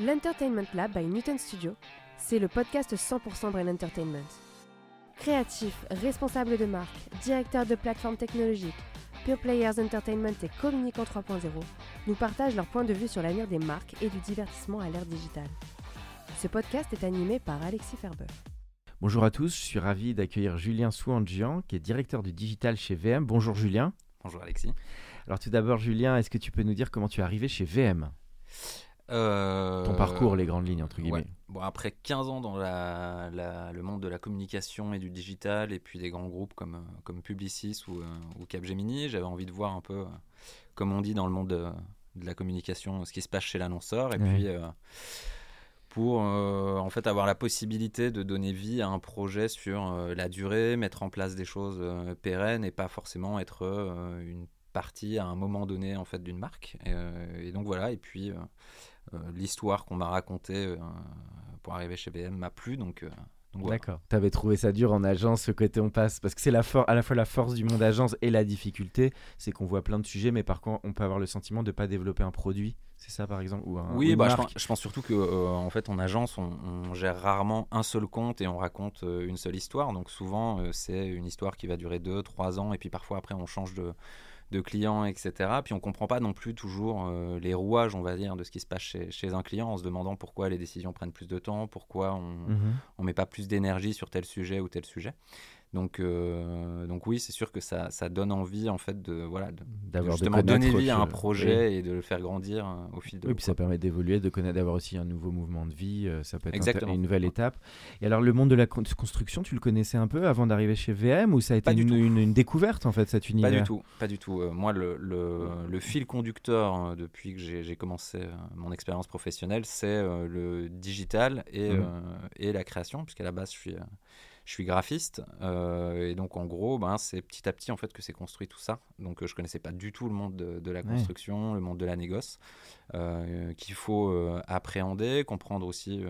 L'Entertainment Lab by Newton Studio, c'est le podcast 100% Brain Entertainment. Créatifs, responsables de marque, directeurs de plateformes technologiques, Pure Players Entertainment et Communicant 3.0 nous partagent leur point de vue sur l'avenir des marques et du divertissement à l'ère digitale. Ce podcast est animé par Alexis Ferber. Bonjour à tous, je suis ravi d'accueillir Julien Souandjian, qui est directeur du digital chez VM. Bonjour Julien. Bonjour Alexis. Alors tout d'abord Julien, est-ce que tu peux nous dire comment tu es arrivé chez VM Euh, Ton parcours, les grandes lignes, entre guillemets. ouais. Bon, après 15 ans dans la, la- le monde de la communication et du digital, et puis des grands groupes comme, euh, comme Publicis ou, euh, ou Capgemini, j'avais envie de voir un peu, comme on dit dans le monde de, de la communication, ce qui se passe chez l'annonceur. Et Ouais. puis, euh, pour euh, en fait avoir la possibilité de donner vie à un projet sur euh, la durée, mettre en place des choses euh, pérennes et pas forcément être une partie à un moment donné en fait d'une marque. Et, et donc voilà. Et puis l'histoire qu'on m'a racontée euh, pour arriver chez VM m'a plu. Donc, euh. D'accord. Tu avais trouvé ça dur en agence, ce côté on passe, parce que c'est la à la fois la force du monde agence et la difficulté, c'est qu'on voit plein de sujets, mais par contre on peut avoir le sentiment de ne pas développer un produit. C'est ça par exemple ou un, ou Oui, une bah, je, pense, je pense surtout que euh, en fait en agence on, on gère rarement un seul compte et on raconte euh, une seule histoire. Donc souvent euh, c'est une histoire qui va durer 2-3 ans et puis parfois après on change de, de client, etc. Puis on comprend pas non plus toujours euh, les rouages, on va dire, de ce qui se passe chez, chez un client en se demandant pourquoi les décisions prennent plus de temps, pourquoi on, Mhm. on met pas plus d'énergie sur tel sujet ou tel sujet. Donc, euh, donc oui, c'est sûr que ça, ça donne envie en fait de voilà de, de justement donner vie à un projet et de le faire grandir euh, au fil de Oui, puis ça permet d'évoluer, de connaître, d'avoir aussi un nouveau mouvement de vie. euh, ça peut être Exactement. une nouvelle étape. Et alors, le monde de la con- construction, tu le connaissais un peu avant d'arriver chez VM ou ça a été une, tout. une- une découverte en fait cet univers Pas du tout, pas du tout. Euh, moi, le, le- le fil conducteur depuis que j'ai commencé mon expérience professionnelle, c'est le digital et, euh, et la création, puisqu'à la base, je suis, je suis graphiste. euh, et donc, en gros, ben, c'est petit à petit en fait que c'est construit tout ça. Donc, euh, je connaissais pas du tout le monde de, de la Ouais. construction, le monde de la négoce, euh, qu'il faut appréhender, comprendre aussi.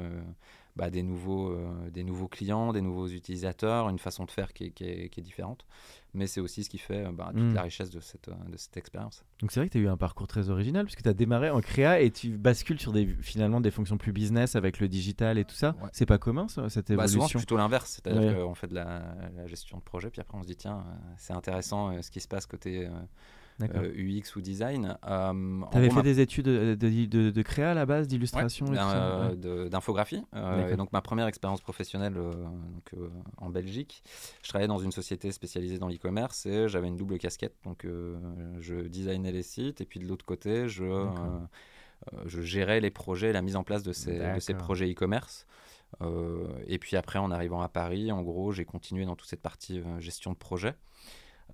Bah, des, nouveaux, euh, des nouveaux clients, des nouveaux utilisateurs, une façon de faire qui est, qui est- qui est différente. Mais c'est aussi ce qui fait euh, bah, toute Mm. la richesse de cette, euh, de cette expérience. Donc c'est vrai que tu as eu un parcours très original puisque tu as démarré en créa et tu bascules sur des, finalement des fonctions plus business avec le digital et tout ça. Ouais. C'est pas commun ça, cette Bah, souvent, c'est évolution? plutôt l'inverse. C'est-à-dire Ouais. qu'on fait de la, la gestion de projet, puis après, on se dit, tiens, c'est intéressant ce qui se passe côté euh, D'accord. euh, UX ou design. Euh, Tu avais fait des études de, de, de- de créa à la base, d'illustration Ouais. d'infographie. Euh, donc ma première expérience professionnelle euh, donc, en Belgique, je travaillais dans une société spécialisée dans l'e-commerce et j'avais une double casquette. Donc je designais les sites et puis de l'autre côté, je, gérais les projets, la mise en place de ces, projets e-commerce. Euh, et puis après, en arrivant à Paris, en gros, j'ai continué dans toute cette partie euh, gestion de projet.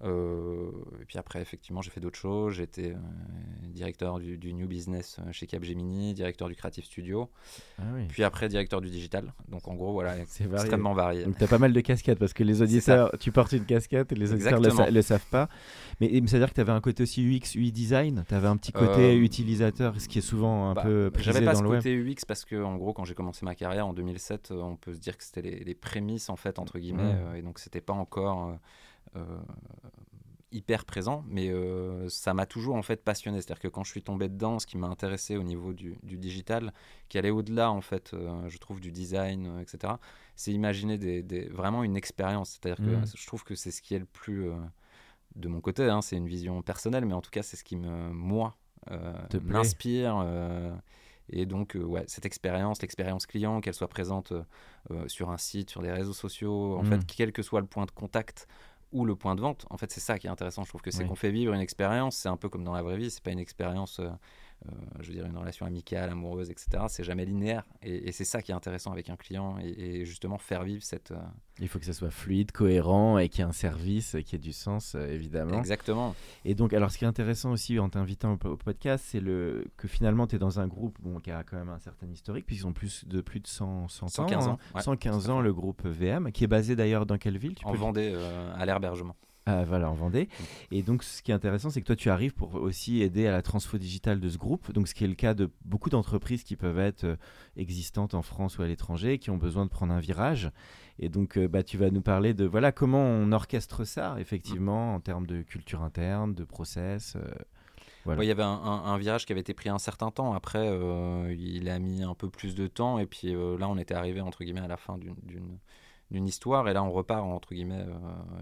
Euh, et puis après, effectivement, j'ai fait d'autres choses. J'étais euh, directeur du, du New Business euh, chez Capgemini, directeur du Creative Studio, Ah oui. puis après directeur du Digital. Donc en gros, voilà, C'est extrêmement varié. Donc tu as pas mal de casquettes parce que les auditeurs, tu portes une casquette et les auditeurs le, Exactement. le savent pas. Mais c'est-à-dire que tu avais un côté aussi UX, UI design, tu avais un petit côté Euh, utilisateur, ce qui est souvent un Bah, peu prisé J'avais pas dans ce le web. côté UX parce que en gros quand j'ai commencé ma carrière en 2007 euh, on peut se dire que c'était les, les prémices en fait entre guillemets euh, et donc c'était pas encore hyper présent mais euh, ça m'a toujours en fait passionné c'est à dire que quand je suis tombé dedans ce qui m'a intéressé au niveau du, du digital qui allait au-delà en fait euh, je trouve du design euh, etc c'est imaginer des, des- vraiment une expérience c'est à dire Mhm. que je trouve que c'est ce qui est le plus euh, de mon côté hein, c'est une vision personnelle mais en tout cas c'est ce qui me moi euh, m'inspire euh, et donc, euh, ouais, cette expérience, l'expérience client, qu'elle soit présente euh, euh, sur un site, sur des réseaux sociaux, en Mm. fait, quel que soit le point de contact ou le point de vente, en fait, c'est ça qui est intéressant. Je trouve que c'est Oui. qu'on fait vivre une expérience. C'est un peu comme dans la vraie vie. C'est pas une expérience euh, je veux dire, une relation amicale, amoureuse, etc. C'est jamais linéaire. Et, c'est ça qui est intéressant avec un client et, justement faire vivre cette. Il faut que ça soit fluide, cohérent et qu'il y ait un service qui ait du sens, évidemment. Exactement. Et donc, alors, ce qui est intéressant aussi en t'invitant au, podcast, c'est le que finalement, tu es dans un groupe bon, qui a quand même un certain historique, puisqu'ils ont plus de plus de 100, 115 ans. 115 ans, le groupe VM, qui est basé d'ailleurs dans quelle ville tu En Vendée, à l'herbergement. Ah, voilà, en Vendée. Et donc, ce qui est intéressant, c'est que toi, tu arrives pour aussi aider à la transfo digitale de ce groupe. Donc, ce qui est le cas de beaucoup d'entreprises qui peuvent être euh, existantes en France ou à l'étranger, qui ont besoin de prendre un virage. Et donc, euh, bah, tu vas nous parler de voilà comment on orchestre ça, effectivement, en termes de culture interne, de process. Euh, il y avait un, virage qui avait été pris un certain temps. Après, il a mis un peu plus de temps. Et puis là, on était arrivé, entre guillemets, à la fin d'une d'une histoire. Et là, on repart, entre guillemets, euh,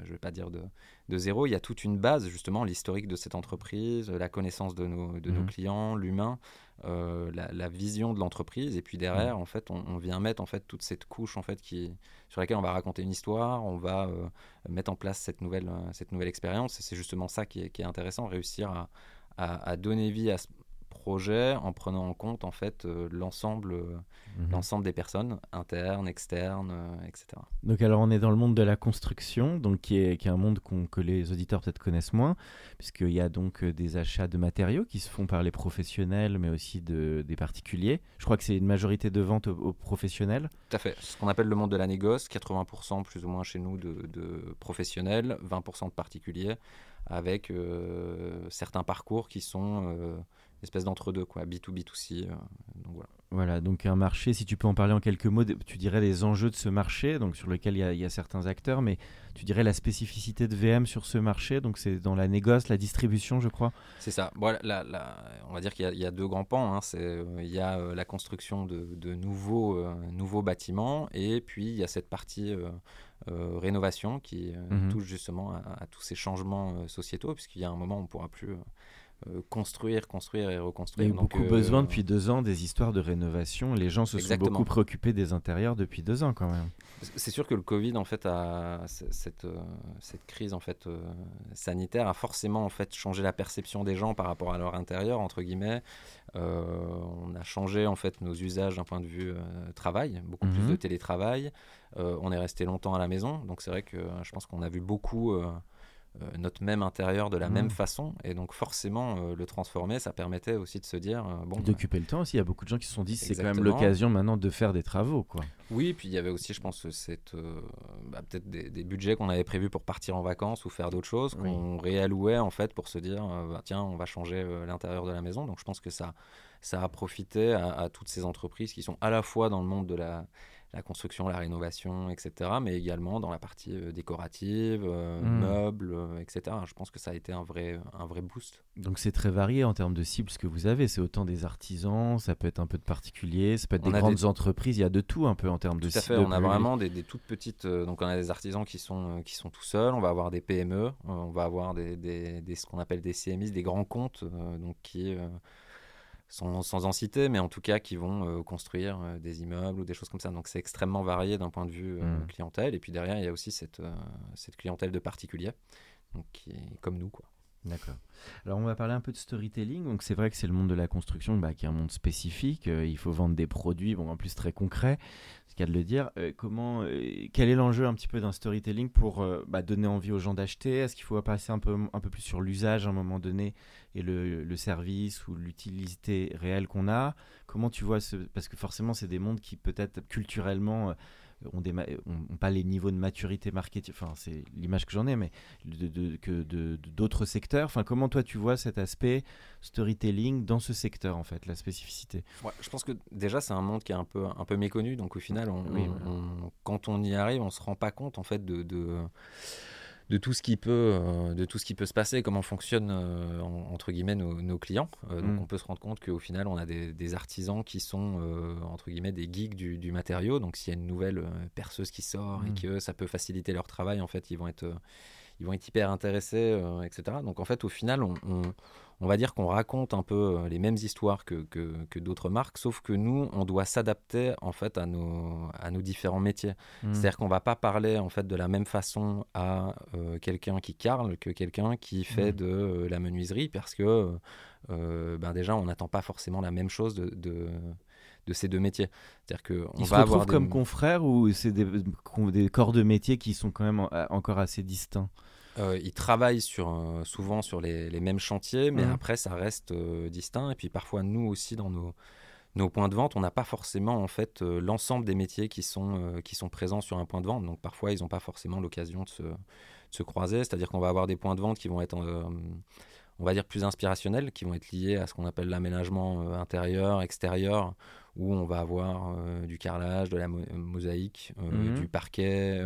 je ne vais pas dire de, de, zéro. Il y a toute une base, justement, l'historique de cette entreprise, la connaissance de nos, de nos mhm. clients, l'humain, euh, la, vision de l'entreprise. Et puis derrière, en fait, on, vient mettre en fait, toute cette couche en fait, qui, sur laquelle on va raconter une histoire, on va euh, mettre en place cette nouvelle, cette nouvelle expérience. Et c'est justement ça qui est, qui est intéressant, réussir à, à, à, donner vie à, projet en prenant en compte en fait euh, l'ensemble euh, mhm. l'ensemble des personnes internes externes euh, etc donc alors on est dans le monde de la construction donc qui est, qui est un monde que les auditeurs peut-être connaissent moins puisqu'il y a donc des achats de matériaux qui se font par les professionnels mais aussi de, des particuliers. Je crois que c'est une majorité de ventes aux, professionnels. Tout à fait. Ce qu'on appelle le monde de la négoce 80% plus ou moins chez nous de, de professionnels 20% de particuliers avec certains parcours qui sont espèce d'entre-deux, quoi, B2B2C. Euh, donc voilà. Voilà, donc un marché, si tu peux en parler en quelques mots, tu dirais les enjeux de ce marché, donc sur lequel il y, a certains acteurs, mais tu dirais la spécificité de VM sur ce marché, donc c'est dans la négoce, la distribution, je crois. C'est ça. Bon, on va dire qu'il y, a deux grands pans. Hein. Euh, il y a euh, la construction de, nouveaux, nouveaux bâtiments, et puis il y a cette partie rénovation qui mhm. touche justement à, tous ces changements sociétaux, puisqu'il y a un moment où on ne pourra plus construire, construire et reconstruire. Il y a beaucoup besoin euh, depuis deux ans des histoires de rénovation. Les gens se sont beaucoup préoccupés des intérieurs depuis deux ans quand même. C'est sûr que le Covid, en fait, a, cette, euh, cette crise en fait sanitaire a forcément en fait changé la perception des gens par rapport à leur intérieur entre guillemets. on a changé en fait nos usages d'un point de vue travail, beaucoup plus mhm. de télétravail. on est resté longtemps à la maison, donc c'est vrai que je pense qu'on a vu beaucoup euh, notre même intérieur de la même mmh. façon. Et donc forcément, euh, le transformer, ça permettait aussi de se dire... Euh, bon, D'occuper le temps aussi. Il y a beaucoup de gens qui se sont dit, c'est quand même l'occasion maintenant de faire des travaux. Quoi. Oui, puis il y avait aussi, je pense, cette, bah, peut-être des, budgets qu'on avait prévus pour partir en vacances ou faire d'autres choses, qu'on réallouait en fait pour se dire, bah, tiens, on va changer l'intérieur de la maison. Donc je pense que ça, ça a profité à toutes ces entreprises qui sont à la fois dans le monde de la la construction, la rénovation, etc., mais également dans la partie euh, décorative, euh, hmm. meubles, euh, etc. Je pense que ça a été un vrai, un vrai boost. Donc c'est très varié en termes de cibles ce que vous avez. C'est autant des artisans, ça peut être un peu de particuliers, ça peut être des grandes entreprises. Il y a de tout un peu en termes de Tout à fait. On a vraiment des, toutes petites. donc on a des artisans qui sont qui sont tout seuls. On va avoir des PME. on va avoir des, des, ce qu'on appelle des CMI, des grands comptes, donc qui sans, sans, en citer, mais en tout cas qui vont euh, construire euh, des immeubles ou des choses comme ça. Donc c'est extrêmement varié d'un point de vue euh, mmh. clientèle. Et puis derrière, il y a aussi cette, cette clientèle de particuliers, donc qui est comme nous. Quoi. D'accord. Alors on va parler un peu de storytelling. Donc c'est vrai que c'est le monde de la construction bah, qui est un monde spécifique. il faut vendre des produits, bon en plus très concrets, c'est cas de le dire. comment, quel est l'enjeu un petit peu d'un storytelling pour bah, donner envie aux gens d'acheter? Est-ce qu'il faut passer un peu, un peu plus sur l'usage à un moment donné et le, service ou l'utilité réelle qu'on a? Comment tu vois ce... Parce que forcément, c'est des mondes qui peut-être culturellement euh, ont, des ont, pas les niveaux de maturité marketing, enfin c'est l'image que j'en ai, mais de, que d'autres secteurs. Enfin, comment toi tu vois cet aspect storytelling dans ce secteur en fait, la spécificité? Je pense que déjà c'est un monde qui est un peu, un peu méconnu, donc au final, on, quand on y arrive, on se rend pas compte en fait de de tout ce qui peut, euh, de tout ce qui peut se passer, comment fonctionnent euh, entre guillemets nos, clients. Euh, donc mm. on peut se rendre compte qu'au final on a des, artisans qui sont entre guillemets des geeks du, matériau. Donc s'il y a une nouvelle perceuse qui sort et mm. que ça peut faciliter leur travail, en fait ils vont être ils vont être hyper intéressés, etc. Donc en fait, au final, on, on va dire qu'on raconte un peu les mêmes histoires que, que, d'autres marques, sauf que nous, on doit s'adapter en fait à nos, à nos différents métiers. Mmh. C'est-à-dire qu'on va pas parler en fait de la même façon à quelqu'un qui carle que quelqu'un qui fait mmh. de la menuiserie, parce que ben déjà, on n'attend pas forcément la même chose de, de ces deux métiers. C'est-à-dire que on Ils va se avoir des... comme confrères ou c'est des, des, corps de métier qui sont quand même encore assez distincts? Euh, ils travaillent sur, euh, souvent sur les, les, mêmes chantiers, mais mmh. après ça reste euh, distinct. Et puis parfois nous aussi dans nos, nos points de vente, on n'a pas forcément en fait l'ensemble des métiers qui sont, qui sont présents sur un point de vente. Donc parfois ils n'ont pas forcément l'occasion de se, de se, croiser. C'est-à-dire qu'on va avoir des points de vente qui vont être on va dire plus inspirationnels, qui vont être liés à ce qu'on appelle l'aménagement intérieur, extérieur, où on va avoir du carrelage, de la mosaïque, mmh. du parquet,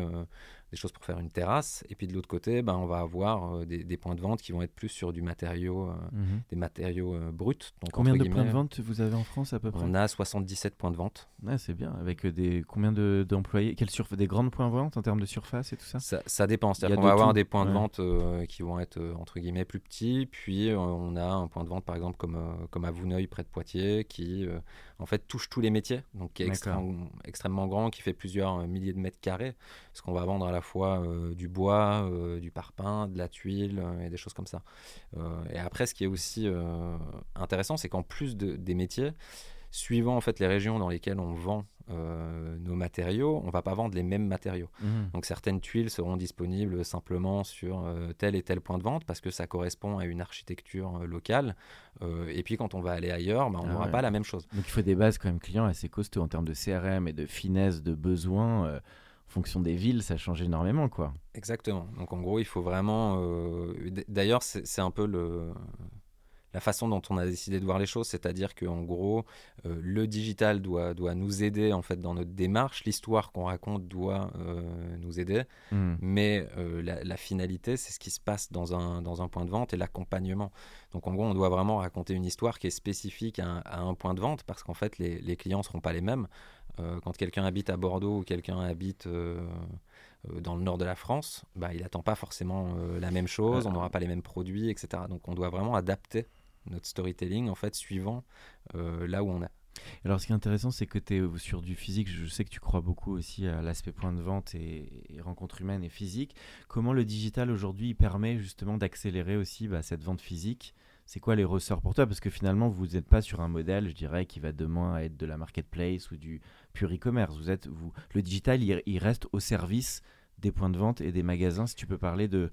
des choses pour faire une terrasse. Et puis de l'autre côté, ben, on va avoir euh, des, points de vente qui vont être plus sur du matériau, euh, mhm. des matériaux euh, bruts. Donc, combien de points de vente vous avez en France à peu près? On a 77 points de vente. Ouais, c'est bien. Avec des combien d'employés? Quelle Des grandes points de vente en termes de surface et tout ça? Ça, dépend. C'est-à-dire qu'on va avoir des points de vente qui vont être entre guillemets plus petits. Puis on a un point de vente par exemple comme, comme à Vouneuil près de Poitiers qui en fait touche tous les métiers. Donc qui est extrêmement grand, qui fait plusieurs milliers de mètres carrés. Ce qu'on va vendre à la fois euh, du bois, euh, du parpaing, de la tuile euh, et des choses comme ça. et après, ce qui est aussi intéressant, c'est qu'en plus des métiers, suivant en fait les régions dans lesquelles on vend nos matériaux, on va pas vendre les mêmes matériaux. Mmh. Donc certaines tuiles seront disponibles simplement sur tel et tel point de vente parce que ça correspond à une architecture locale. et puis quand on va aller ailleurs, bah, on ah n'aura pas la même chose. Donc il faut des bases quand même clients assez costauds en termes de CRM et de finesse de besoins fonction des villes, ça change énormément, quoi. Exactement. Donc en gros, il faut vraiment. Euh, d'ailleurs, c'est un peu le la façon dont on a décidé de voir les choses, c'est-à-dire qu'en gros, euh, le digital doit, doit nous aider en fait dans notre démarche, l'histoire qu'on raconte doit euh, nous aider, hmm. mais la, finalité, c'est ce qui se passe dans un, dans un point de vente et l'accompagnement. Donc en gros, on doit vraiment raconter une histoire qui est spécifique à un, point de vente parce qu'en fait, les, les clients ne seront pas les mêmes. Euh, quand quelqu'un habite à Bordeaux ou quelqu'un habite euh, euh, dans le nord de la France, bah, il n'attend pas forcément la même chose, on n'aura pas les mêmes produits, etc. Donc on doit vraiment adapter notre storytelling en fait suivant là où on est. Alors, ce qui est intéressant, c'est que tu es sur du physique. Je sais que tu crois beaucoup aussi à l'aspect point de vente et, rencontre humaine et physique. Comment le digital aujourd'hui permet justement d'accélérer aussi bah, cette vente physique? C'est quoi les ressorts pour toi? Parce que finalement, vous n'êtes pas sur un modèle, je dirais, qui va demain être de la marketplace ou du pur e-commerce. Vous êtes, vous, le digital, il, reste au service des points de vente et des magasins. Si tu peux parler de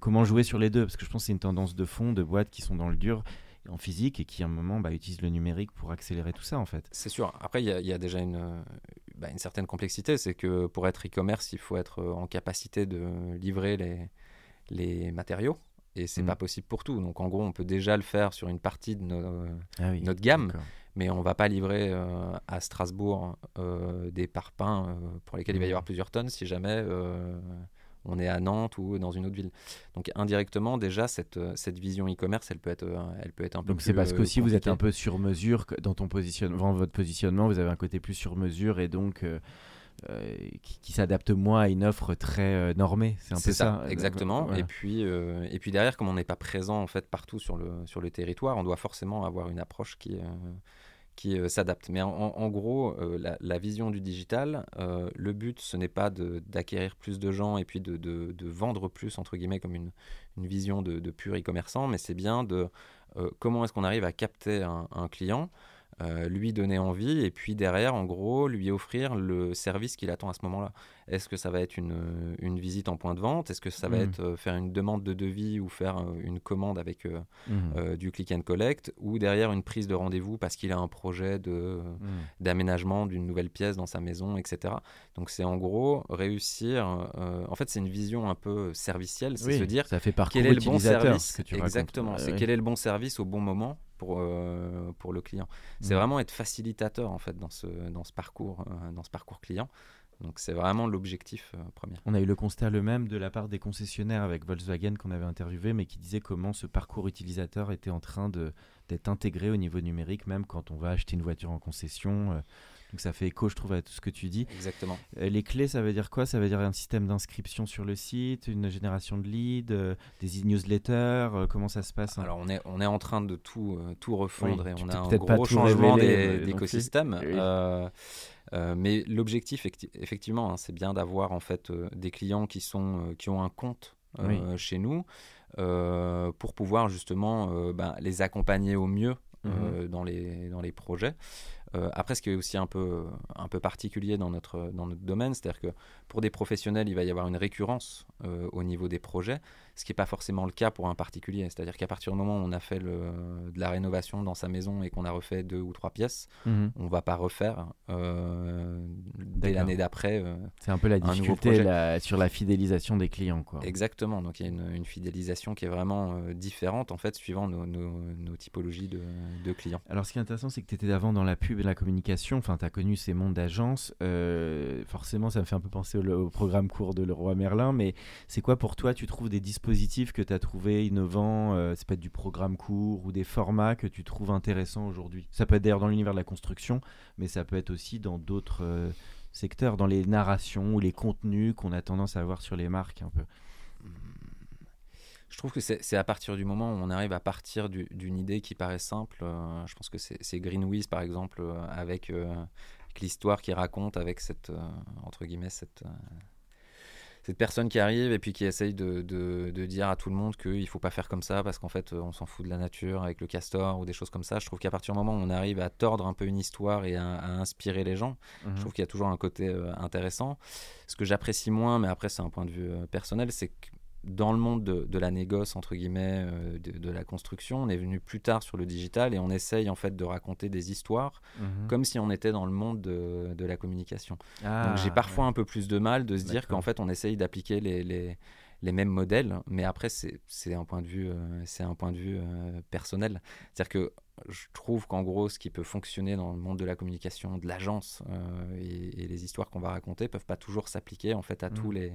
comment jouer sur les deux, parce que je pense que c'est une tendance de fond de boîtes qui sont dans le dur en physique et qui à un moment bah, utilisent le numérique pour accélérer tout ça en fait. C'est sûr. Après, il y, a déjà une, bah, une certaine complexité. C'est que pour être e-commerce, il faut être en capacité de livrer les, les matériaux et c'est pas mm. possible pour tout. Donc en gros, on peut déjà le faire sur une partie de ah notre gamme, mais on va pas livrer euh, à Strasbourg euh, des parpaings euh, pour lesquels il va y avoir mm. plusieurs tonnes si jamais on est à Nantes ou dans une autre ville. Donc indirectement, déjà cette, cette vision e-commerce, elle peut être elle peut être un peu Donc c'est parce que si vous êtes un peu sur mesure dans ton positionnement, votre positionnement, vous avez un côté plus sur mesure et donc euh, qui, s'adapte moins à une offre très euh, normée. C'est un peu ça. exactement. Et, puis, euh, et puis derrière, comme on n'est pas présent en fait partout sur le, sur le territoire, on doit forcément avoir une approche qui, qui s'adapte. Mais en, gros, la, vision du digital, le but, ce n'est pas d'acquérir plus de gens et puis de, vendre plus, entre guillemets, comme une, vision de, pur e-commerçant, mais c'est bien de comment est-ce qu'on arrive à capter un client euh, lui donner envie et puis derrière, en gros, lui offrir le service qu'il attend à ce moment-là. Est-ce que ça va être une, une, visite en point de vente? Est-ce que ça va mmh. être euh, faire une demande de devis ou faire euh, une commande avec mmh. du click and collect? Ou derrière une prise de rendez-vous parce qu'il a un projet de, mmh. d'aménagement d'une nouvelle pièce dans sa maison, etc. Donc c'est en gros réussir. en fait, c'est une vision un peu servicielle, c'est se dire ça fait quel est le bon service. Exactement, c'est quel est le bon service au bon moment pour, euh, pour le client. C'est mm. vraiment être facilitateur en fait dans ce, dans ce, parcours, euh, dans ce parcours client. Donc c'est vraiment l'objectif euh, premier. On a eu le constat le même de la part des concessionnaires avec Volkswagen qu'on avait interviewé, mais qui disait comment ce parcours utilisateur était en train d'être intégré au niveau numérique, même quand on va acheter une voiture en concession. Donc ça fait écho, je trouve, à tout ce que tu dis. Exactement. Euh, les clés, ça veut dire quoi? Ça veut dire un système d'inscription sur le site, une génération de leads, euh, des e-newsletters, euh, comment ça se passe hein? Alors on est, on est en train de tout, euh, tout refondre Oui, et on a un gros tout changement d'écosystème. Euh, mais l'objectif, effecti- effectivement, hein, c'est bien d'avoir en fait euh, des clients qui, sont, euh, qui ont un compte euh, chez nous euh, pour pouvoir justement euh, ben, les accompagner au mieux Mhm. euh, dans, les, dans les projets. Euh, après, ce qui est aussi un peu, un peu particulier dans notre, dans notre domaine, c'est-à-dire que pour des professionnels, il va y avoir une récurrence euh, au niveau des projets, ce qui n'est pas forcément le cas pour un particulier. C'est-à-dire qu'à partir du moment où on a fait le, de la rénovation dans sa maison et qu'on a refait deux ou trois pièces, Mhm. on ne va pas refaire euh, dès l'année d'après. euh, C'est un peu la difficulté la- sur la fidélisation des clients. Quoi. Exactement, donc il y a une, une fidélisation qui est vraiment euh, différente en fait suivant nos, nos- nos typologies de, de clients. Alors, ce qui est intéressant, c'est que tu étais avant dans la pub et la communication. Enfin, tu as connu ces mondes d'agence. Euh, forcément, ça me fait un peu penser au, programme court de Leroy Merlin. Mais c'est quoi pour toi Tu trouves des dispositifs que tu as trouvés innovants euh, C'est peut-être du programme court ou des formats que tu trouves intéressants aujourd'hui? Ça peut être d'ailleurs dans l'univers de la construction, mais ça peut être aussi dans d'autres euh, secteurs, dans les narrations ou les contenus qu'on a tendance à voir sur les marques un peu. Je trouve que c'est à partir du moment où on arrive à partir du- d'une idée qui paraît simple. euh, je pense que c'est Greenwiz par exemple euh, avec, euh, avec l'histoire qu'il raconte avec cette entre guillemets cette cette personne qui arrive et puis qui essaye de, de- de dire à tout le monde qu'il faut pas faire comme ça parce qu'en fait on s'en fout de la nature avec le castor ou des choses comme ça. Je trouve qu'à partir du moment où on arrive à tordre un peu une histoire et à, à inspirer les gens, je trouve qu'il y a toujours un côté intéressant. Ce que j'apprécie moins, mais après c'est un point de vue personnel, c'est que dans le monde de, de la négoce, entre guillemets, euh, de, de la construction, on est venu plus tard sur le digital et on essaye en fait de raconter des histoires Mhm. comme si on était dans le monde de, de la communication. Ah, Donc j'ai parfois un peu plus de mal de se dire qu'en fait on essaye d'appliquer les, les, les mêmes modèles, mais après c'est un point de vue, euh, c'est un point de vue euh, personnel. C'est-à-dire que je trouve qu'en gros ce qui peut fonctionner dans le monde de la communication, de l'agence euh, et, et les histoires qu'on va raconter peuvent pas toujours s'appliquer en fait à tous Mhm. les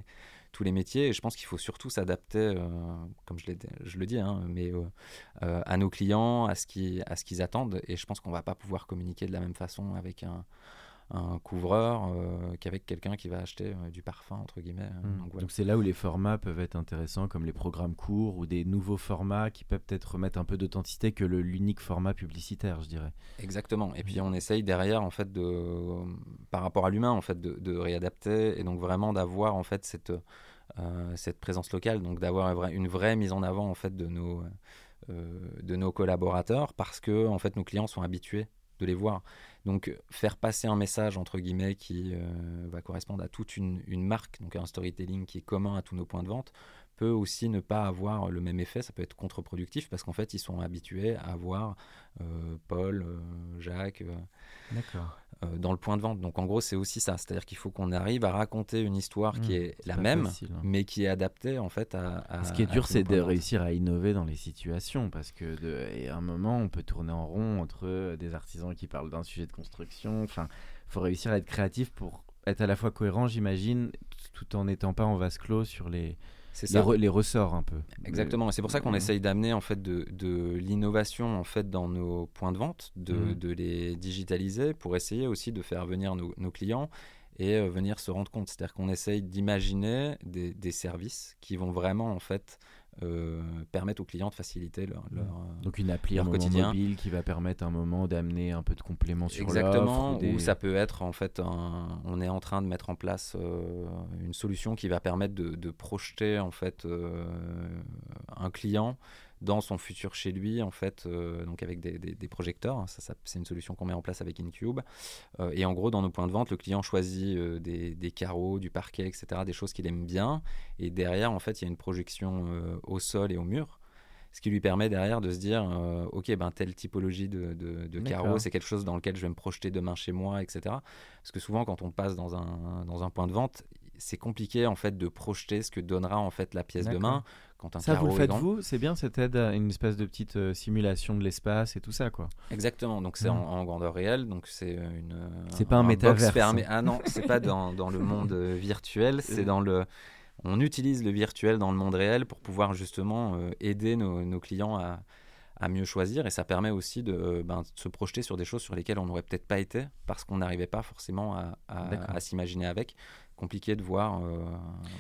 tous les métiers. Et je pense qu'il faut surtout s'adapter, euh, comme je, le dis, hein, mais euh, euh, à nos clients, à ce qu'ils attendent. Et je pense qu'on va pas pouvoir communiquer de la même façon avec un un couvreur euh, qu'avec quelqu'un qui va acheter euh, du parfum entre guillemets. Mm. Donc, voilà. Donc c'est là où les formats peuvent être intéressants, comme les programmes courts ou des nouveaux formats qui peuvent peut-être remettre un peu d'authenticité que l'unique format publicitaire, je dirais. Exactement. Et puis on essaye derrière en fait de, par rapport à l'humain en fait de, de réadapter et donc vraiment d'avoir en fait cette euh, cette présence locale, donc d'avoir une vraie- mise en avant en fait de nos de nos collaborateurs parce que en fait nos clients sont habitués de les voir. Donc faire passer un message entre guillemets qui euh, va correspondre à toute une, marque, donc un storytelling qui est commun à tous nos points de vente, peut aussi ne pas avoir le même effet. Ça peut être contre-productif parce qu'en fait ils sont habitués à voir euh, Paul, euh, Jacques euh, D'accord. Euh, dans le point de vente. Donc en gros c'est aussi ça, c'est-à-dire qu'il faut qu'on arrive à raconter une histoire qui Mmh, est, la même, facile, hein. mais qui est adaptée en fait à. à- Ce qui est dur, c'est de réussir à innover dans les situations, parce que de, et à un moment, on peut tourner en rond entre euh, des artisans qui parlent d'un sujet de construction. Enfin, faut réussir à être créatif pour être à la fois cohérent, j'imagine, tout en n'étant pas en vase clos sur les, les, re- les ressorts un peu. Exactement, et c'est pour ça qu'on essaye d'amener en fait de, de l'innovation en fait dans nos points de vente, de, de les digitaliser pour essayer aussi de faire venir nos, nos clients et euh, venir se rendre compte. C'est-à-dire qu'on essaye d'imaginer des, des services qui vont vraiment en fait euh, permettre aux clients de faciliter leur, leur, euh, Donc une appli leur un quotidien. mobile qui va permettre à un moment d'amener un peu de complément sur Exactement, l'offre. des- ou ça peut être en fait, un- on est en train de mettre en place euh, une solution qui va permettre de, de projeter en fait euh, un client dans son futur chez lui en fait, euh, donc avec des, des- des projecteurs. Ça, ça- c'est une solution qu'on met en place avec Incube. Euh, et en gros, dans nos points de vente, le client choisit euh, des, des carreaux, du parquet, etc., des choses qu'il aime bien. Et derrière, en fait, il y a une projection au sol et au mur. Ce qui lui permet derrière de se dire, ok, ben telle typologie de, de, de carreaux, c'est quelque chose dans lequel je vais me projeter demain chez moi, etc. Parce que souvent, quand on passe dans un, dans un point de vente, c'est compliqué en fait de projeter ce que donnera en fait la pièce demain un Ça, vous le faites vous C'est bien, cette aide à une espèce de petite euh, simulation de l'espace et tout ça, quoi. Exactement, donc c'est en, en grandeur réelle, donc c'est euh, une. C'est pas un métaverse. fermé. Ah non, c'est pas dans, dans le monde euh, virtuel, c'est dans le. On utilise le virtuel dans le monde réel pour pouvoir justement euh, aider nos, nos clients à, à mieux choisir et ça permet aussi de, ben, de, se projeter sur des choses sur lesquelles on n'aurait peut-être pas été parce qu'on n'arrivait pas forcément à, à, s'imaginer avec. Compliqué de voir. Euh,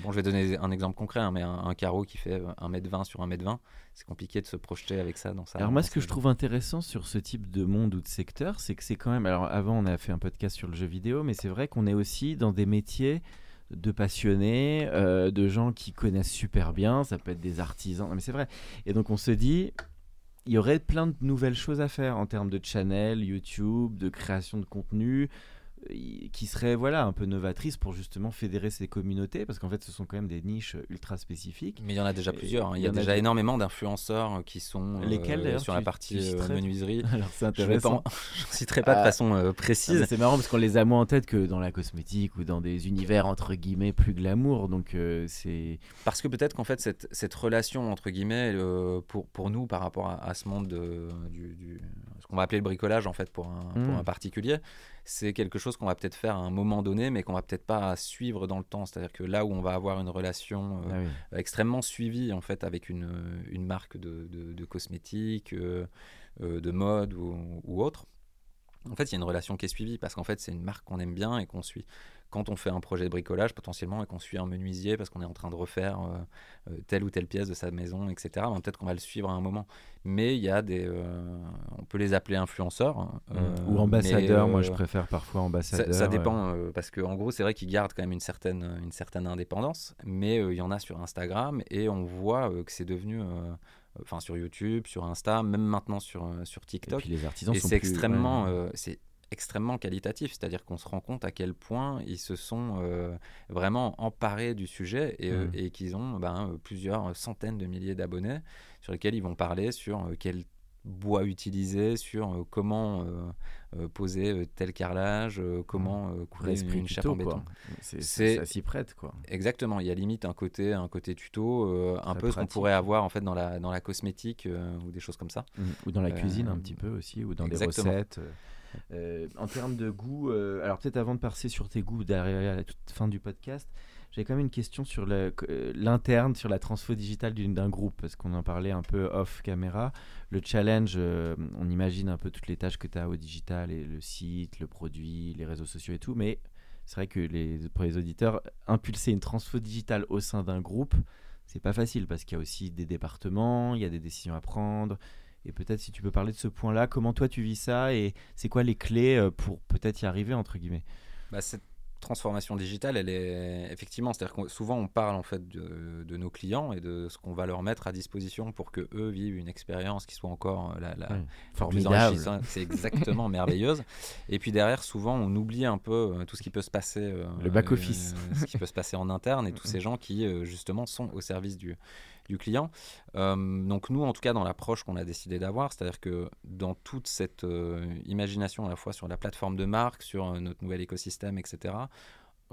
bon, je vais donner un exemple concret, hein, mais un, carreau qui fait 1m20 sur 1m20, c'est compliqué de se projeter avec ça dans ça. Alors, moi, ce que je trouve intéressant sur ce type de monde ou de secteur, c'est que c'est quand même. Alors, avant, on a fait un podcast sur le jeu vidéo, mais c'est vrai qu'on est aussi dans des métiers de passionnés, euh, de gens qui connaissent super bien, ça peut être des artisans, mais c'est vrai. Et donc on se dit, il y aurait plein de nouvelles choses à faire en termes de channel, YouTube, de création de contenu, qui serait voilà un peu novatrice pour justement fédérer ces communautés parce qu'en fait ce sont quand même des niches ultra spécifiques. Mais il y en a déjà plusieurs. Hein. Il y, a, déjà énormément d'influenceurs euh, qui sont euh, Lesquels, sur la partie euh, menuiserie. Alors c'est intéressant. Je ne citerai pas de ah. façon précise. c'est marrant parce qu'on les a moins en tête que dans la cosmétique ou dans des univers entre guillemets plus glamour. Donc c'est parce que peut-être qu'en fait cette, cette, relation entre guillemets pour, pour nous par rapport à, ce monde de, du, du ce qu'on va appeler le bricolage en fait pour un, pour hmm. un particulier c'est quelque chose qu'on va peut-être faire à un moment donné, mais qu'on va peut-être pas suivre dans le temps. C'est-à-dire que là où on va avoir une relation euh, ah extrêmement suivie en fait avec une, une marque de, de, cosmétiques, euh, euh, de mode ou, ou autre, en fait, il y a une relation qui est suivie parce qu'en fait, c'est une marque qu'on aime bien et qu'on suit quand on fait un projet de bricolage potentiellement et qu'on suit un menuisier parce qu'on est en train de refaire euh, euh, telle ou telle pièce de sa maison, etc. Ben, peut-être qu'on va le suivre à un moment. Mais il y a des, euh, on peut les appeler influenceurs mmh. ou ambassadeurs. moi, je préfère parfois ambassadeurs. Ça, dépend parce qu'en gros, c'est vrai qu'ils gardent quand même une certaine, une certaine indépendance, mais il y en a sur Instagram et on voit que c'est devenu enfin sur YouTube, sur Insta, même maintenant sur, sur TikTok. Et puis les artisans et sont c'est extrêmement, c'est extrêmement qualitatif, c'est-à-dire qu'on se rend compte à quel point ils se sont euh, vraiment emparés du sujet et, euh, mmh. qu'ils ont ben, plusieurs centaines de milliers d'abonnés sur lesquels ils vont parler sur euh, quel bois utiliser, sur comment poser tel carrelage, comment couler une, une chape en béton. C'est, ça s'y prête quoi. Exactement, il y a limite un côté, un côté tuto, un peu ce qu'on pourrait avoir en fait dans la, dans la cosmétique ou des choses comme ça. Mmh. Ou dans la cuisine un petit peu aussi, ou dans des recettes. Euh, en termes de goût, euh, alors peut-être avant de passer sur tes goûts derrière à la toute fin du podcast, j'ai quand même une question sur euh, l'interne, sur la transfo digitale d'un groupe, parce qu'on en parlait un peu off caméra. Le challenge, on imagine un peu toutes les tâches que tu as au digital, et le site, le produit, les réseaux sociaux et tout, mais c'est vrai que pour les auditeurs, impulser une transfo digitale au sein d'un groupe, c'est pas facile parce qu'il y a aussi des départements, il y a des décisions à prendre, et peut-être si tu peux parler de ce point-là, comment toi tu vis ça et c'est quoi les clés euh, pour peut-être y arriver entre guillemets? Bah, transformation digitale, elle est effectivement, c'est-à-dire que souvent on parle en fait de, nos clients et de ce qu'on va leur mettre à disposition pour que eux vivent une expérience qui soit encore euh, la, la, formidable. C'est exactement merveilleuse. Et puis derrière, souvent on oublie un peu euh, tout ce qui peut se passer, le back office, ce qui peut se passer en interne et tous ces gens qui justement sont au service du du client. Euh, donc nous, en tout cas, dans l'approche qu'on a décidé d'avoir, c'est-à-dire que dans toute cette euh, imagination à la fois sur la plateforme de marque, sur euh, notre nouvel écosystème, etc.,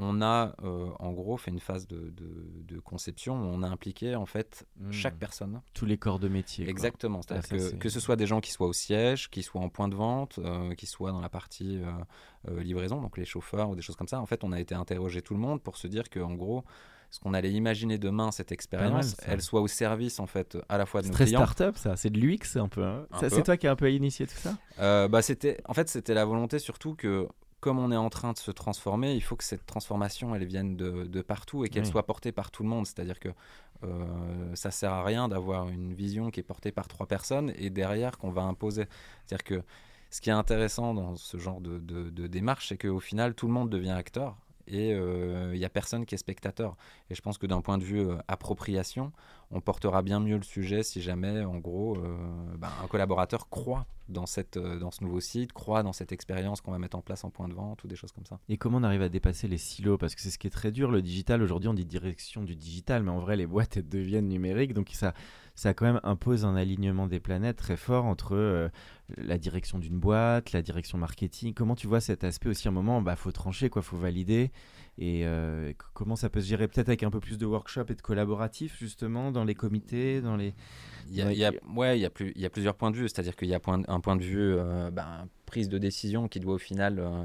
on a en gros fait une phase de, conception où on a impliqué en fait hmm. chaque personne. Tous les corps de métier. Exactement. C'est-à-dire que, que ce soit des gens qui soient au siège, qui soient en point de vente, qui soient dans la partie livraison, donc les chauffeurs ou des choses comme ça. En fait, on a été interroger tout le monde pour se dire que en gros, ce qu'on allait imaginer demain, cette expérience, elle soit au service en fait à la fois de nos très clients. Très startup, ça, c'est de l'UX un peu. Hein. c'est toi qui as un peu initié tout ça? Euh, bah c'était, en fait, c'était la volonté surtout que comme on est en train de se transformer, il faut que cette transformation, elle vienne de, partout et qu'elle soit portée par tout le monde. C'est-à-dire que euh, ça sert à rien d'avoir une vision qui est portée par trois personnes et derrière qu'on va imposer. C'est-à-dire que ce qui est intéressant dans ce genre de, de démarche, c'est qu'au final, tout le monde devient acteur et il euh, n'y a personne qui est spectateur. Et je pense que d'un point de vue euh, appropriation, on portera bien mieux le sujet si jamais, en gros, euh, ben, un collaborateur croit dans, cette, dans ce nouveau site, croit dans cette expérience qu'on va mettre en place en point de vente ou des choses comme ça. Et comment on arrive à dépasser les silos? Parce que c'est ce qui est très dur, le digital. Aujourd'hui, on dit direction du digital, mais en vrai, les boîtes deviennent numériques. Donc ça, ça quand même impose un alignement des planètes très fort entre la direction d'une boîte, la direction marketing. Comment tu vois cet aspect aussi un moment, bah faut trancher quoi, faut valider. Et euh, comment ça peut se gérer? Peut-être avec un peu plus de workshop et de collaboratif justement les comités, dans les. Il y a, il y a- ouais, il y a, plus, il y a plusieurs points de vue. C'est-à-dire qu'il y a point- un point de vue euh, ben, prise de décision qui doit au final euh,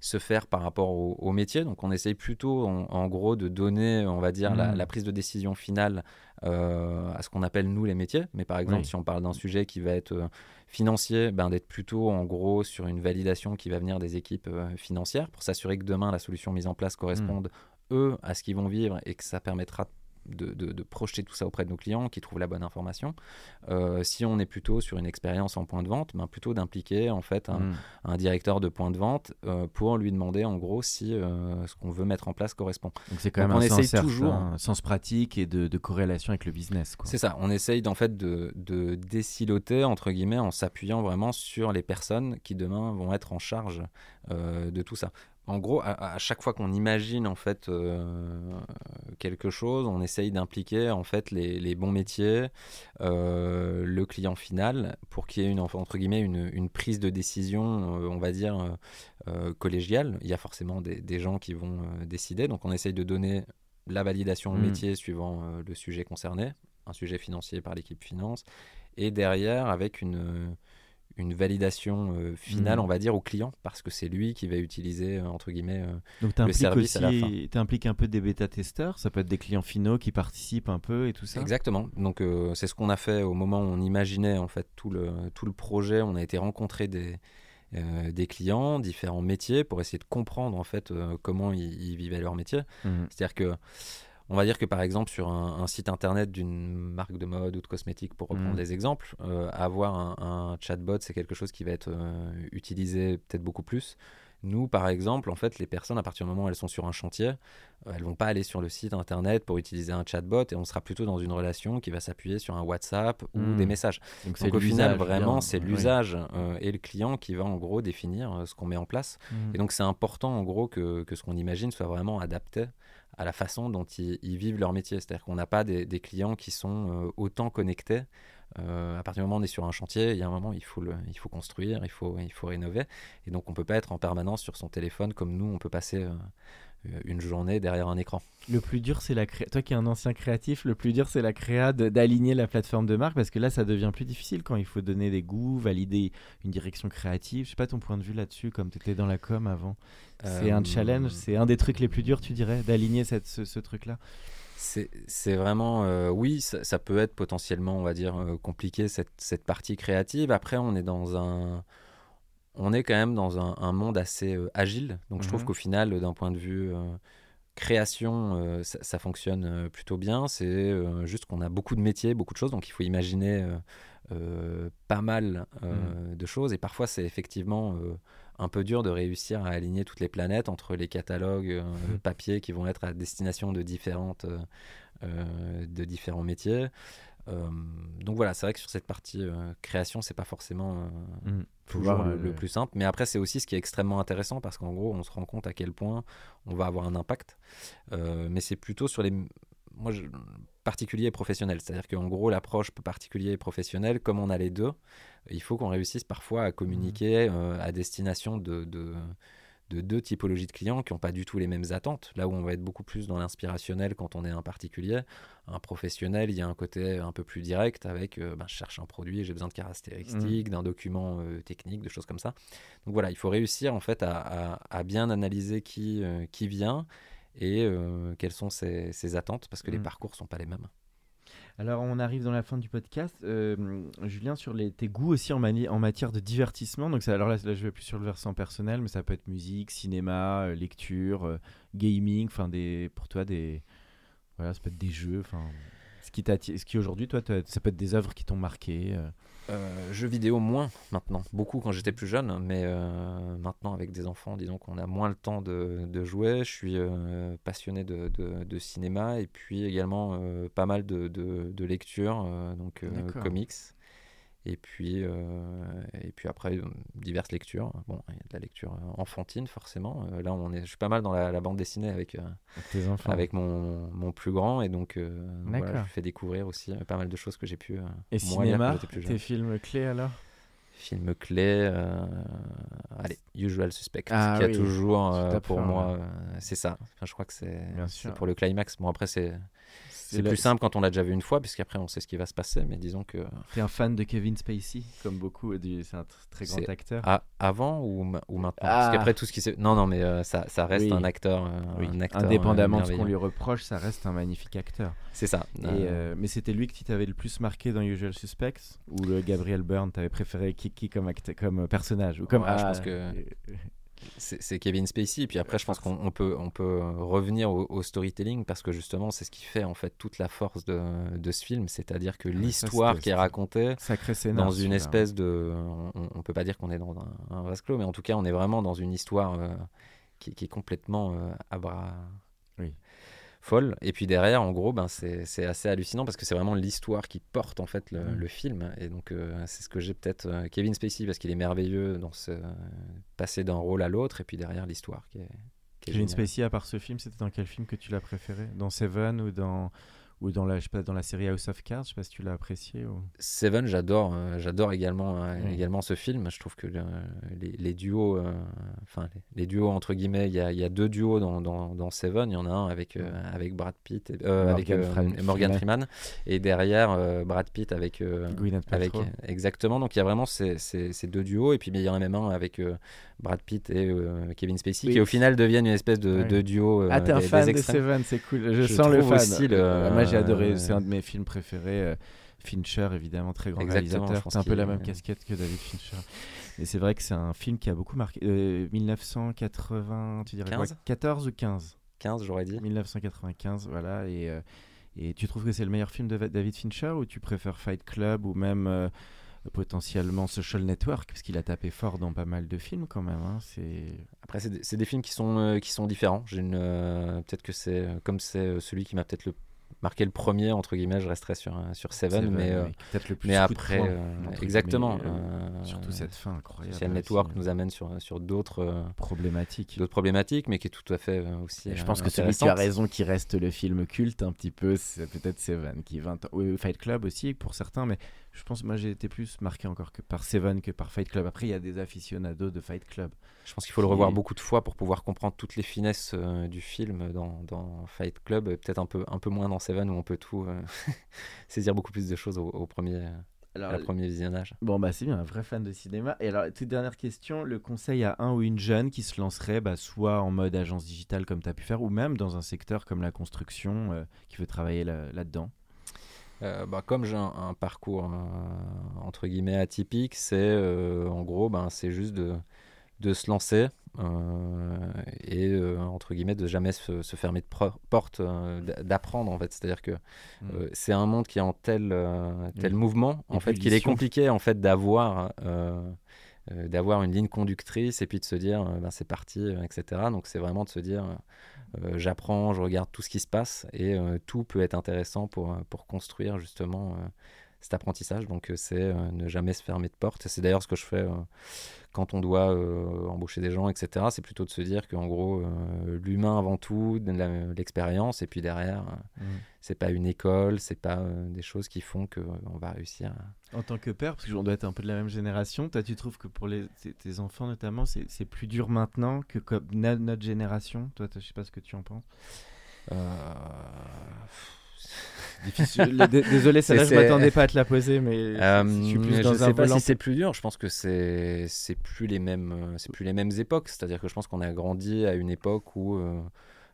se faire par rapport au, au métier. Donc on essaye plutôt, en, en gros, de donner, on va dire, la, Mm. la prise de décision finale euh, à ce qu'on appelle nous les métiers. Mais par exemple, Oui. si on parle d'un sujet qui va être financier, ben, d'être plutôt en gros sur une validation qui va venir des équipes financières pour s'assurer que demain la solution mise en place corresponde eux à ce qu'ils vont vivre et que ça permettra de, de- de projeter tout ça auprès de nos clients qui trouvent la bonne information. Euh, si on est plutôt sur une expérience en point de vente, ben plutôt d'impliquer en fait un, Mm. un directeur de point de vente euh, pour lui demander en gros si euh, ce qu'on veut mettre en place correspond. Donc c'est quand Donc même on un essaye sens, certes, toujours- un sens pratique et de, de corrélation avec le business. C'est ça, on essaye en fait de, de déciloter entre guillemets en s'appuyant vraiment sur les personnes qui demain vont être en charge de tout ça. En gros, à, à chaque fois qu'on imagine en fait euh, quelque chose, on essaye d'impliquer en fait les, les bons métiers, euh, le client final, pour qu'il y ait une entre guillemets une, une prise de décision, euh, on va dire collégiale. Il y a forcément des, des gens qui vont décider, donc on essaye de donner la validation au Mm. métier suivant le sujet concerné, un sujet financier par l'équipe finance, et derrière avec une, une validation euh, finale, Mm. on va dire, au client, parce que c'est lui qui va utiliser, euh, entre guillemets, euh, Donc tu impliques service à la fin. aussi, t'impliques un peu des bêta-testeurs, ça peut être des clients finaux qui participent un peu et tout ça? Exactement. Donc c'est ce qu'on a fait au moment où on imaginait en fait tout le, tout le projet. On a été rencontrer des, des clients, différents métiers, pour essayer de comprendre en fait comment ils, ils vivaient leur métier. Mhm. C'est-à-dire que on va dire que par exemple sur un, un site internet d'une marque de mode ou de cosmétiques, pour reprendre Mhm. des exemples, euh, avoir un, un chatbot, c'est quelque chose qui va être euh, utilisé peut-être beaucoup plus. Nous, par exemple, en fait, les personnes, à partir du moment où elles sont sur un chantier, euh, elles vont pas aller sur le site internet pour utiliser un chatbot et on sera plutôt dans une relation qui va s'appuyer sur un WhatsApp ou Mhm. des messages. Donc, Donc au final, vraiment, c'est l'usage euh, et le client qui va en gros définir euh, ce qu'on met en place. Mhm. Et donc c'est important en gros que, que ce qu'on imagine soit vraiment adapté à la façon dont ils, vivent leur métier. C'est-à-dire qu'on n'a pas des, clients qui sont euh, autant connectés. Euh, à partir du moment où on est sur un chantier, il y a un moment il faut, il faut construire, il faut, rénover. Et donc on peut pas être en permanence sur son téléphone comme nous, on peut passer euh, une journée derrière un écran. Le plus dur, c'est la créa. Toi qui es un ancien créatif, le plus dur, c'est la créa d'aligner la plateforme de marque parce que là, ça devient plus difficile quand il faut donner des goûts, valider une direction créative. Je sais pas ton point de vue là-dessus, comme tu étais dans la com avant. C'est un Euh, challenge, c'est un des trucs les plus durs, tu dirais, d'aligner cette- ce, ce truc-là? C'est c'est vraiment, euh, oui, ça, ça peut être potentiellement, on va dire, euh, compliqué cette, cette partie créative. Après, on est dans un, on est quand même dans un, un monde assez euh, agile. Donc, je trouve Mhm. qu'au final, euh, d'un point de vue euh, création, euh, ça, ça fonctionne plutôt bien. C'est euh, juste qu'on a beaucoup de métiers, beaucoup de choses, donc il faut imaginer euh, pas mal euh, de choses. Et parfois, c'est effectivement un peu dur de réussir à aligner toutes les planètes entre les catalogues Mhm. papier qui vont être à destination de différentes de différents métiers. Euh, donc voilà, c'est vrai que sur cette partie euh, création, c'est pas forcément euh. Faut toujours le, le plus simple. Mais après, c'est aussi ce qui est extrêmement intéressant parce qu'en gros, on se rend compte à quel point on va avoir un impact. Mais c'est plutôt sur les. Moi, je... particulier et professionnel. C'est-à-dire qu'en gros, l'approche particulier et professionnel, comme on a les deux, il faut qu'on réussisse parfois à communiquer euh, à destination de, de, de deux typologies de clients qui n'ont pas du tout les mêmes attentes. Là où on va être beaucoup plus dans l'inspirationnel quand on est un particulier, un professionnel, il y a un côté un peu plus direct avec euh, ben, je cherche un produit, j'ai besoin de caractéristiques, d'un document euh, technique, de choses comme ça. Donc voilà, il faut réussir en fait à, à- à bien analyser qui, euh, qui vient et quelles sont ses, ses attentes parce que les Mm. parcours sont pas les mêmes. Alors, on arrive dans la fin du podcast. Euh, Julien, sur tes goûts aussi en, matière de divertissement. Donc, alors là, là, je vais plus sur le versant personnel, mais ça peut être musique, cinéma, euh, lecture, euh, gaming. Enfin, pour toi, des, voilà, ça peut être des jeux. Ce qui ce qui aujourd'hui, toi, ça peut être des œuvres qui t'ont marqué. Euh, jeux vidéo moins maintenant, beaucoup quand j'étais plus jeune, mais euh, maintenant avec des enfants, disons qu'on a moins le temps de, de jouer. Je suis euh, passionné de, de- de cinéma et puis également euh, pas mal de, de, de lecture, euh, donc euh, comics. Et puis, euh, et puis après, euh, diverses lectures. Bon, il y a de la lecture euh, enfantine forcément. Euh, là, on est, je suis pas mal dans la, la bande dessinée avec, euh, avec tes enfants. avec mon, mon plus grand et donc voilà, je fais découvrir aussi pas mal de choses que j'ai pu Et lire quand cinéma, j'étais plus jeune. tes films clés alors? Film clé, allez, Usual Suspect, Ah qui a toujours pour moi, c'est ça. Enfin, je crois que c'est pour le climax. Bon après c'est c'est plus simple quand on l'a déjà vu une fois, puisqu'après on sait ce qui va se passer. Mais disons que. T'es un fan de Kevin Spacey, comme beaucoup. C'est un très grand acteur. avant ou, ou maintenant? Parce ah. qu'après tout ce qui s'est. Non, non, mais euh, ça, ça, reste un, acteur, euh, un acteur. Indépendamment de ce qu'on lui reproche, ça reste un magnifique acteur. C'est ça. mais c'était lui qui t'avait le plus marqué dans Usual Suspects? Ou le Gabriel Byrne, t'avais préféré Kiki comme, comme personnage? Ou comme... je pense que c'est Kevin Spacey. Et puis après, je pense qu'on peut, on peut revenir au, storytelling parce que justement, c'est ce qui fait en fait toute la force de, de ce film. C'est-à-dire que l'histoire qui est racontée dans une espèce de. On, ne peut pas dire qu'on est dans un, vase clos, mais en tout cas, on est vraiment dans une histoire euh, qui, qui, est complètement euh, à bras. Oui folle. Et puis derrière, en gros, ben, c'est assez hallucinant parce que c'est vraiment l'histoire qui porte en fait le, mm. film. Et donc, euh, c'est ce que j'ai peut-être. Euh, Kevin Spacey, parce qu'il est merveilleux dans ce passer d'un rôle à l'autre. Et puis derrière, l'histoire qui est. Kevin Spacey, à part ce film, c'était dans quel film que tu l'as préféré? Dans Seven ou dans ou dans la, je sais pas, dans la série House of Cards, je sais pas si tu l'as apprécié. Ou... Seven, j'adore, euh, j'adore également, euh, également ce film. Je trouve que les, les, duos, euh, enfin les, duos entre guillemets, il y a, y a, deux duos dans, dans, dans, Seven. Il y en a un avec avec Brad Pitt, et, avec Morgan Freeman, et derrière Brad Pitt avec avec exactement. Donc il y a vraiment ces, ces, ces, deux duos, et puis il y en a même un avec Brad Pitt et Kevin Spacey, qui au final deviennent une espèce de, de duo. ah t'es un fan de Seven, c'est cool. Je, sens le fan. Aussi le, j'ai adoré, c'est un de mes films préférés. Euh, Fincher, évidemment, très grand réalisateur. C'est un peu la même casquette que David Fincher. Et c'est vrai que c'est un film qui a beaucoup marqué. 1980, euh, tu dirais 15 quoi 14 ou 15 15, j'aurais dit. 1995, voilà. Et, euh, et tu trouves que c'est le meilleur film de David Fincher ou tu préfères Fight Club ou même potentiellement Social Network, parce qu'il a tapé fort dans pas mal de films quand même. Hein, Après, c'est des, films qui sont, qui sont différents. peut-être que c'est comme c'est celui qui m'a peut-être le marqué le premier entre guillemets je resterai sur euh, sur Seven, mais euh, peut-être le plus mais après euh, exactement surtout cette fin incroyable Social Network nous amène sur sur d'autres problématiques d'autres problématiques mais qui est tout à fait aussi je pense que celui qui a raison qui reste le film culte un petit peu c'est peut-être Seven qui 20 Fight Club aussi pour certains mais je pense moi j'ai été plus marqué encore que par Seven que par Fight Club après il y a des aficionados de Fight Club je pense qu'il faut le revoir beaucoup de fois pour pouvoir comprendre toutes les finesses euh, du film dans, dans Fight Club, peut-être un peu, un peu moins dans Seven où on peut tout euh, saisir beaucoup plus de choses au, premier, alors, premier visionnage. Bon, bah c'est bien, un vrai fan de cinéma. Et alors, toute dernière question, le conseil à un ou une jeune qui se lancerait bah, soit en mode agence digitale comme tu as pu faire, ou même dans un secteur comme la construction euh, qui veut travailler là-dedans? Bah, comme j'ai un, parcours entre guillemets atypique, c'est en gros, ben, c'est juste de, de se lancer euh, et euh, entre guillemets de jamais se, fermer de porte, euh, d'apprendre en fait. C'est-à-dire que mm. c'est un monde qui est en tel tel mouvement en fait qu'il est compliqué en fait d'avoir d'avoir une ligne conductrice et puis de se dire ben, c'est parti etc. Donc c'est vraiment de se dire j'apprends, je regarde tout ce qui se passe et tout peut être intéressant pour construire justement cet apprentissage. Donc c'est ne jamais se fermer de porte. C'est d'ailleurs ce que je fais quand on doit euh, embaucher des gens, etc., c'est plutôt de se dire qu'en gros, euh, l'humain avant tout, l'expérience, et puis derrière, euh, mmh. c'est pas une école, c'est pas des choses qui font qu'on va réussir. En tant que père, parce qu'on doit être un peu de la même génération, toi, tu trouves que pour les, tes enfants notamment, c'est plus dur maintenant que comme notre génération? Toi, je sais pas ce que tu en penses. Désolé, ça je m'attendais pas à te la poser, mais euh, je, sais pas si c'est plus dur. Je pense que c'est c'est plus les mêmes euh, c'est plus les mêmes époques. C'est-à-dire que je pense qu'on a grandi à une époque où euh,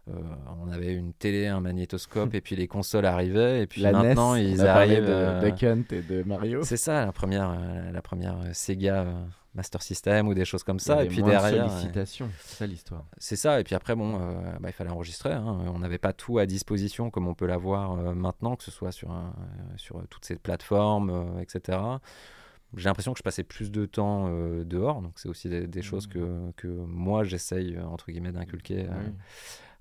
on avait une télé, un magnétoscope, et puis les consoles arrivaient, et puis la maintenant NES, ils arrivent. De, de et de Mario. C'est ça, la première, la première Sega Master System ou des choses comme ça. Et, puis derrière. c'est ça l'histoire. C'est ça. Et puis après, bon, euh, bah, il fallait enregistrer. Hein. On n'avait pas tout à disposition comme on peut l'avoir euh, maintenant, que ce soit sur, un, sur toutes ces plateformes, euh, etc. J'ai l'impression que je passais plus de temps dehors. Donc c'est aussi des, choses mmh. que, que moi j'essaye, entre guillemets, d'inculquer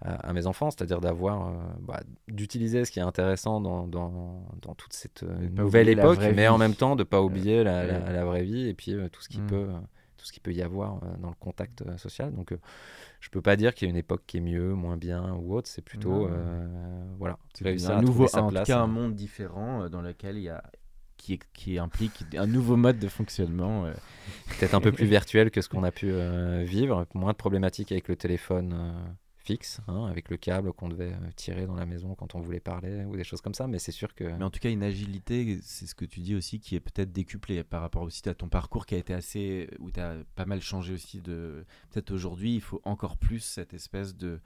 à, mes enfants, c'est-à-dire d'avoir, euh, bah, d'utiliser ce qui est intéressant dans, dans, dans toute cette euh, nouvelle époque, mais en même temps de ne pas oublier la, la, vraie vie et puis euh, tout ce qui mm. peut tout ce qui peut y avoir dans le contact social. Donc, je peux pas dire qu'il y a une époque qui est mieux, moins bien ou autre. C'est plutôt, voilà, un nouveau, sa place, cas, un hein. monde différent dans lequel il y a qui, qui, implique un nouveau mode de fonctionnement. Peut-être un peu plus virtuel que ce qu'on a pu vivre, moins de problématiques avec le téléphone fixe, hein, avec le câble qu'on devait euh, tirer dans la maison quand on voulait parler ou des choses comme ça. Mais c'est sûr que. Mais en tout cas, une agilité, c'est ce que tu dis aussi, qui est peut-être décuplée par rapport aussi à ton parcours qui a été assez. où tu as pas mal changé aussi de. Peut-être aujourd'hui, il faut encore plus cette espèce de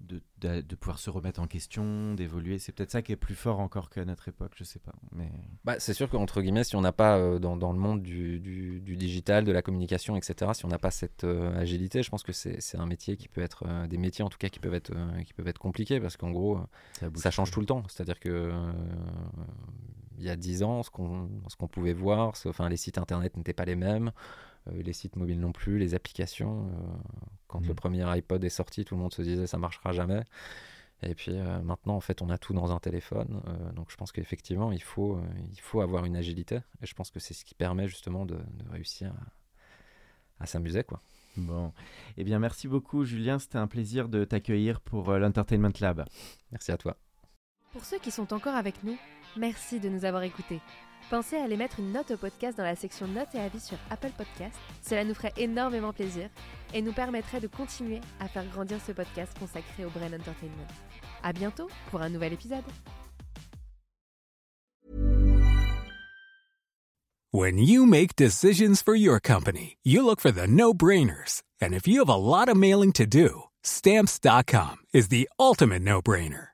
de, de, pouvoir se remettre en question, d'évoluer. C'est peut-être ça qui est plus fort encore qu'à notre époque, je sais pas. Mais... Bah, c'est sûr qu'entre guillemets, si on n'a pas euh, dans, dans, le monde du, du, digital, de la communication, etc., si on n'a pas cette euh, agilité, je pense que c'est un métier qui peut être, euh, des métiers en tout cas qui peuvent être, qui peuvent être compliqués parce qu'en gros, ça, ça, change tout le temps. C'est-à-dire que il y a 10 ans, ce qu'on pouvait voir, enfin, les sites internet n'étaient pas les mêmes. Euh, les sites mobiles non plus, les applications. Euh, quand le mm. premier iPod est sorti, tout le monde se disait ça marchera jamais. Et puis euh, maintenant, en fait, on a tout dans un téléphone. donc je pense qu'effectivement, il faut, il faut avoir une agilité. Et je pense que c'est ce qui permet justement de, réussir à, s'amuser. quoi. Bon. Eh bien, merci beaucoup, Julien. C'était un plaisir de t'accueillir pour l'Entertainment Lab. Merci à toi. Pour ceux qui sont encore avec nous, merci de nous avoir écoutés. Pensez à aller mettre une note au podcast dans la section notes et avis sur Apple Podcast. Cela nous ferait énormément plaisir et nous permettrait de continuer à faire grandir ce podcast consacré au Brain Entertainment. À bientôt pour un nouvel épisode. When you make decisions for your company, you look for the no-brainers. And if you have a lot of mailing to do, stamps.com is the ultimate no-brainer.